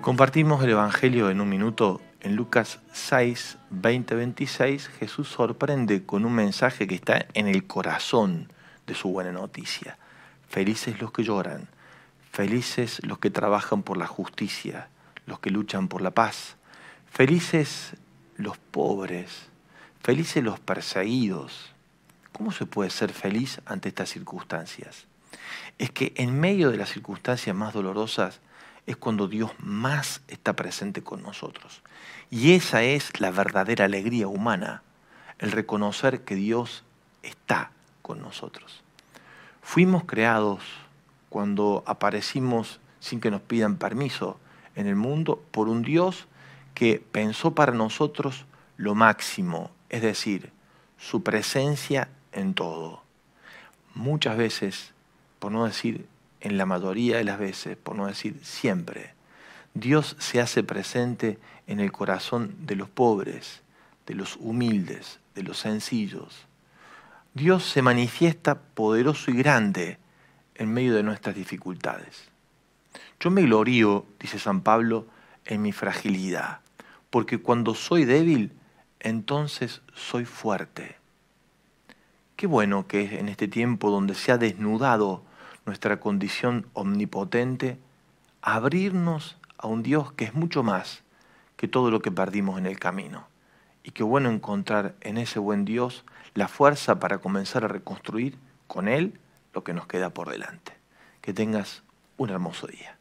Compartimos el Evangelio en un minuto. En Lucas 6, 20, 26, Jesús sorprende con un mensaje que está en el corazón de su buena noticia. Felices los que lloran, felices los que trabajan por la justicia, los que luchan por la paz, felices los pobres, felices los perseguidos. ¿Cómo se puede ser feliz ante estas circunstancias? Es que en medio de las circunstancias más dolorosas, es cuando Dios más está presente con nosotros. Y esa es la verdadera alegría humana, el reconocer que Dios está con nosotros. Fuimos creados cuando aparecimos sin que nos pidan permiso en el mundo por un Dios que pensó para nosotros lo máximo, es decir, su presencia en todo. Muchas veces, por no decir en la mayoría de las veces, por no decir siempre, Dios se hace presente en el corazón de los pobres, de los humildes, de los sencillos. Dios se manifiesta poderoso y grande en medio de nuestras dificultades. Yo me glorío, dice San Pablo, en mi fragilidad, porque cuando soy débil, entonces soy fuerte. Qué bueno que es en este tiempo donde se ha desnudado nuestra condición omnipotente, abrirnos a un Dios que es mucho más que todo lo que perdimos en el camino. Y qué bueno encontrar en ese buen Dios la fuerza para comenzar a reconstruir con Él lo que nos queda por delante. Que tengas un hermoso día.